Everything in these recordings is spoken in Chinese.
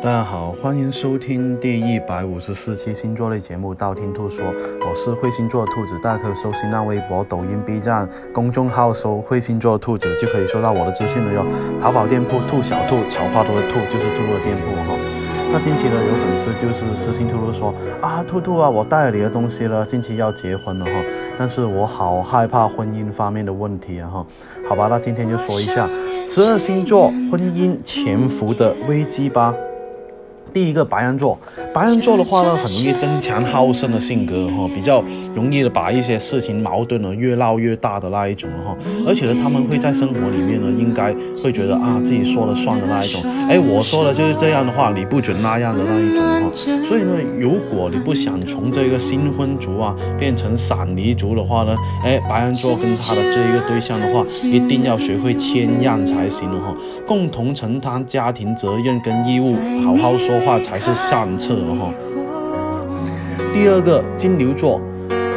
大家好，欢迎收听第一百五十四期星座类节目《道听途说》，我是会星座的兔子，大家可以搜新浪微博、抖音、B 站公众号搜“会星座的兔子”就可以收到我的资讯了哟。淘宝店铺“兔小兔”草花头的“兔”就是兔兔的店铺哈。那近期呢，有粉丝就是私信兔兔说啊，兔兔啊，我带了你的东西了，近期要结婚了哈，但是我好害怕婚姻方面的问题啊哈。好吧，那今天就说一下十二星座婚姻潜伏的危机吧。第一个白羊座，白羊座的话呢，很容易争强好胜的性格哈，比较容易的把一些事情矛盾呢越闹越大的那一种哈，而且呢，他们会在生活里面呢，应该会觉得啊自己说了算的那一种，哎，我说的就是这样的话，你不准那样的那一种哈，所以呢，如果你不想从这个新婚族啊变成散离族的话呢，哎，白羊座跟他的这一个对象的话，一定要学会谦让才行哈，共同承担家庭责任跟义务，好好说。话。话才是上策哈。第二个金牛座，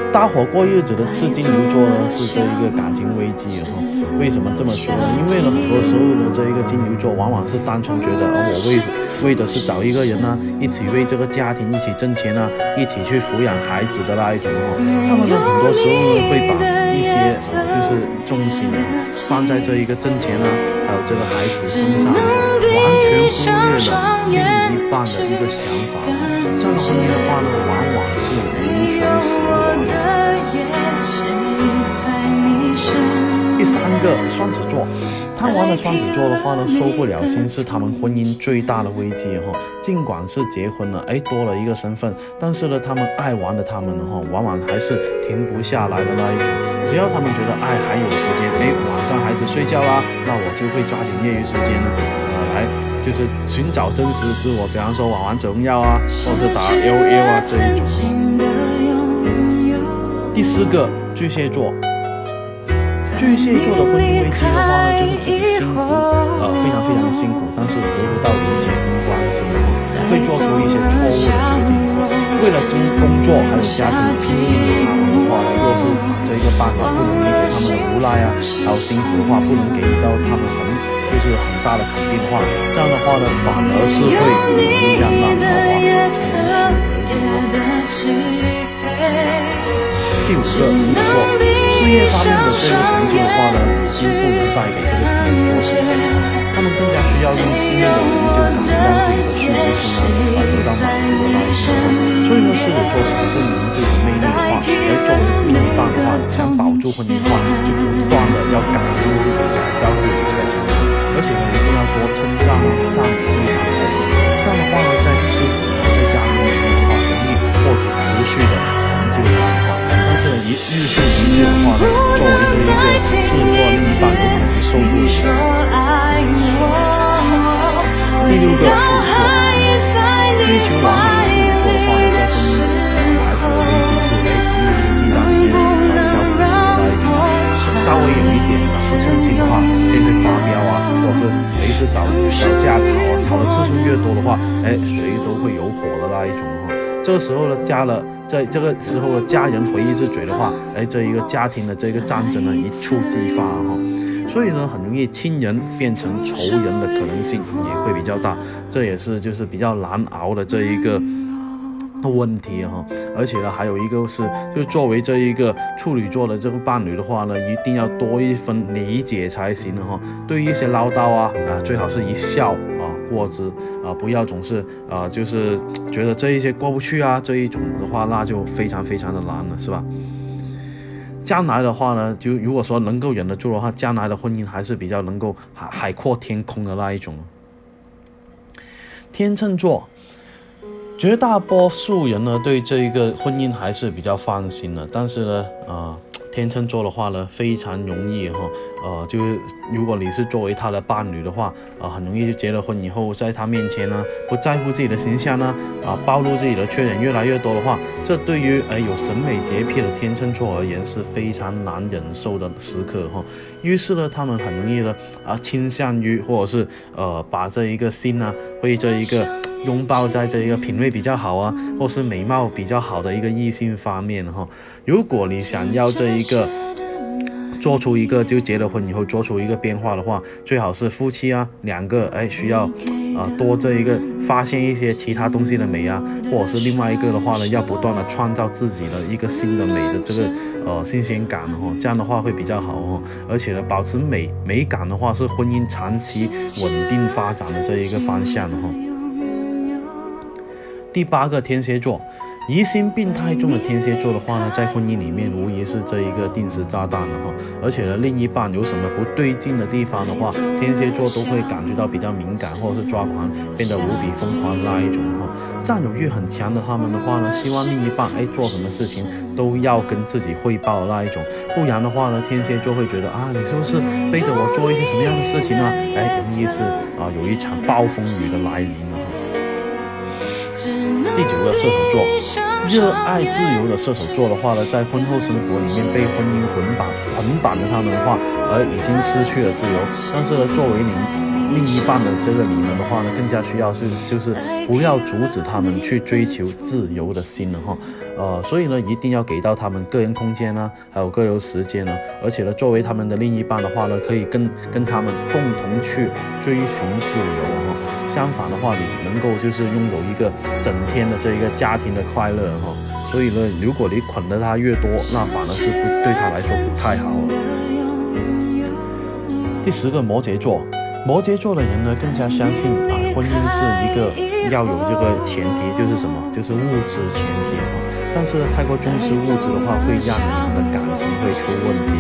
搭伙过日子的是金牛座呢，是这一个感情危机哈。为什么这么说呢？因为呢，很多时候呢，这一个金牛座往往是单纯觉得，而我为为的是找一个人呢，一起为这个家庭一起挣钱啊，一起去抚养孩子的那一种哈。他们呢，很多时候呢，会把一些就是重心呢放在这一个挣钱啊，还有这个孩子身上，完全忽略了另一半的一个想法。这样的婚姻的话呢，往往是名存实亡的。第三个双子座。看完了双子座的话呢，收不了心是他们婚姻最大的危机哈。尽管是结婚了，哎，多了一个身份，但是呢，他们爱玩的他们呢哈，往往还是停不下来的那一种。只要他们觉得爱还有时间，哎，晚上孩子睡觉啦，那我就会抓紧业余时间呢，呃，来就是寻找真实自我，比方说玩王者荣耀啊，或是打 L O L 啊这一种。第四个巨蟹座。巨蟹座的婚姻危机的话呢，就是自己辛苦，呃，非常非常的辛苦，但是得不到理解跟关心，会做出一些错误的决定。为了争工作还有家庭拼命的他们的话呢，若是这一个伴侣不能理解他们的无奈啊，还有辛苦的话，不能给到他们很就是很大的肯定的话，这样的话呢，反而是会容易让烂桃花从心而离。第五个狮子座。事业方面的最后成就的话呢，就不能带给这个狮子座实现，他们更加需要用事业的成就感让自己的虚荣心呢而得到满足的那一种。所以呢，狮子座想证明自己的魅力的话，而作为另一半的话，想保住婚姻的话，就不断的要改进自己、改造自己这个行为，而且呢，一定要多称赞啊、赞美对方半有可能受不了。第六个处女座，追求完美的处女座的话呢，在婚姻来说已经是哎一心鸡蛋里面来挑骨头的那一种，稍微有一点不称心的话，便会发飙啊，或者是每次找吵架吵啊，吵的次数越多的话，哎，谁都会有火的那一种哈。这个时候呢，加了。在这个时候的家人回一次嘴的话，哎，这一个家庭的这个战争呢一触即发哈，所以呢很容易亲人变成仇人的可能性也会比较大，这也是就是比较难熬的这一个问题哈。而且呢还有一个是，就作为这一个处女座的这个伴侣的话呢，一定要多一分理解才行哈。对于一些唠叨啊啊，最好是一笑啊。过之啊，不要总是啊，就是觉得这一些过不去啊，这一种的话，那就非常非常的难了，是吧？将来的话呢，就如果说能够忍得住的话，将来的婚姻还是比较能够海海阔天空的那一种。天秤座，绝大多数人呢，对这一个婚姻还是比较放心的，但是呢，啊。天秤座的话呢，非常容易哈，呃，就是如果你是作为他的伴侣的话，啊，很容易就结了婚以后，在他面前呢，不在乎自己的形象呢，啊，暴露自己的缺点越来越多的话，这对于呃有审美洁癖的天秤座而言是非常难忍受的时刻哈。于是呢，他们很容易呢，啊，倾向于或者是呃，把这一个心呢，会这一个。拥抱在这一个品味比较好啊，或是美貌比较好的一个异性方面哈。如果你想要这一个做出一个就结了婚以后做出一个变化的话，最好是夫妻啊两个哎需要啊多这一个发现一些其他东西的美啊，或者是另外一个的话呢，要不断的创造自己的一个新的美的这个呃新鲜感哦，这样的话会比较好哦。而且呢，保持美美感的话是婚姻长期稳定发展的这一个方向哈。第八个天蝎座。疑心病太重的天蝎座的话呢，在婚姻里面无疑是这一个定时炸弹了哈。而且呢，另一半有什么不对劲的地方的话，天蝎座都会感觉到比较敏感，或者是抓狂，变得无比疯狂那一种哈。占有欲很强的他们的话呢，希望另一半哎做什么事情都要跟自己汇报的那一种，不然的话呢，天蝎座会觉得啊，你是不是背着我做一些什么样的事情呢？哎，容易是啊有一场暴风雨的来临了。第九个射手座，热爱自由的射手座的话呢，在婚后生活里面被婚姻捆绑捆绑着他们的话，而已经失去了自由。但是呢，作为你。另一半的这个你们的话呢，更加需要是就是不要阻止他们去追求自由的心了哈，呃，所以呢，一定要给到他们个人空间呢，还有个人时间呢，而且呢，作为他们的另一半的话呢，可以跟跟他们共同去追寻自由哈。相反的话，你能够就是拥有一个整天的这一个家庭的快乐哈。所以呢，如果你捆得他越多，那反而是不对他来说不太好。第十个摩羯座。摩羯座的人呢，更加相信啊，婚姻是一个要有这个前提，就是什么，就是物质前提啊。但是呢，太过重视物质的话，会让你们的感情会出问题哈。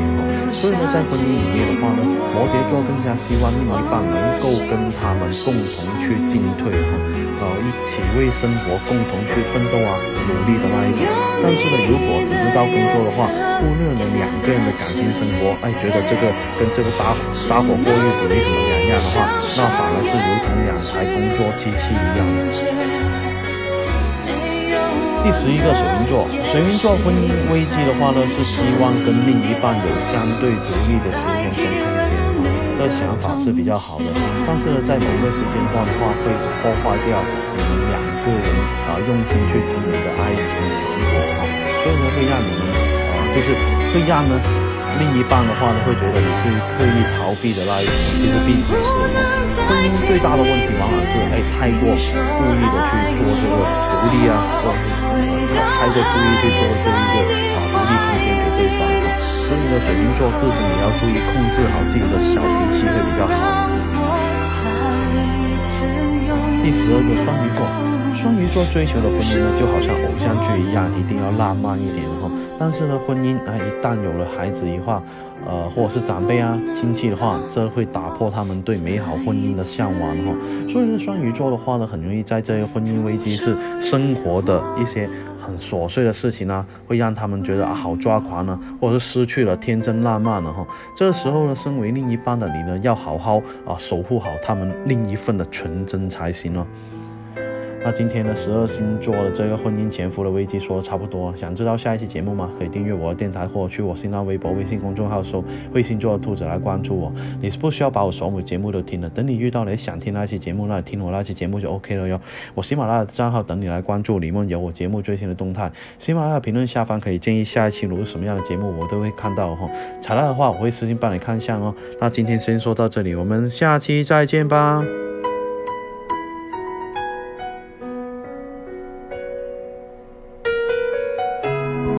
所以呢，在婚姻里面的话呢，摩羯座更加希望另一半能够跟他们共同去进退哈，呃，一起为生活共同去奋斗啊，努力的那一种。但是呢，如果只知道工作的话，忽略了两个人的感情生活，哎，觉得这个跟这个搭搭伙过日子没什么两样。的话，那反而是如同两台工作机器一样的。第十一个水瓶座，水瓶座婚姻危机的话呢，是希望跟另一半有相对独立的时间跟空间，这想法是比较好的。但是呢，在某个时间段的话，会破坏掉你们两个人啊用心去经营的爱情成果哈，所以呢，会让你们啊，就是会让呢。另一半的话呢，会觉得你是刻意逃避的那一种，其实并不是。最大的问题往往是，哎，太过故意的去做这个独立啊，或者是太过故意去做这一个啊独立空间给对方。所以呢，水瓶座自身也要注意控制好自己的小脾气会比较好。第十二个双鱼座，双鱼座追求的婚姻呢，就好像偶像剧一样，一定要浪漫一点哈。但是呢，婚姻啊，一旦有了孩子的话，呃，或者是长辈啊、亲戚的话，这会打破他们对美好婚姻的向往哈。所以呢，双鱼座的话呢，很容易在这个婚姻危机是生活的一些很琐碎的事情呢，会让他们觉得啊好抓狂呢，或者是失去了天真烂漫了哈。这时候呢，身为另一半的你呢，要好好啊守护好他们另一份的纯真才行哦。那今天的十二星座的这个婚姻潜伏的危机说的差不多，想知道下一期节目吗？可以订阅我的电台，或者去我新浪微博、微信公众号搜“会星座的兔子”来关注我。你是不需要把我所有节目都听了，等你遇到你想听那期节目，那你听我那期节目就 OK 了哟。我喜马拉雅的账号等你来关注，里面有我节目最新的动态。喜马拉雅评论下方可以建议下一期录什么样的节目，我都会看到哈。采纳的话，我会私信帮你看一下哦。那今天先说到这里，我们下期再见吧。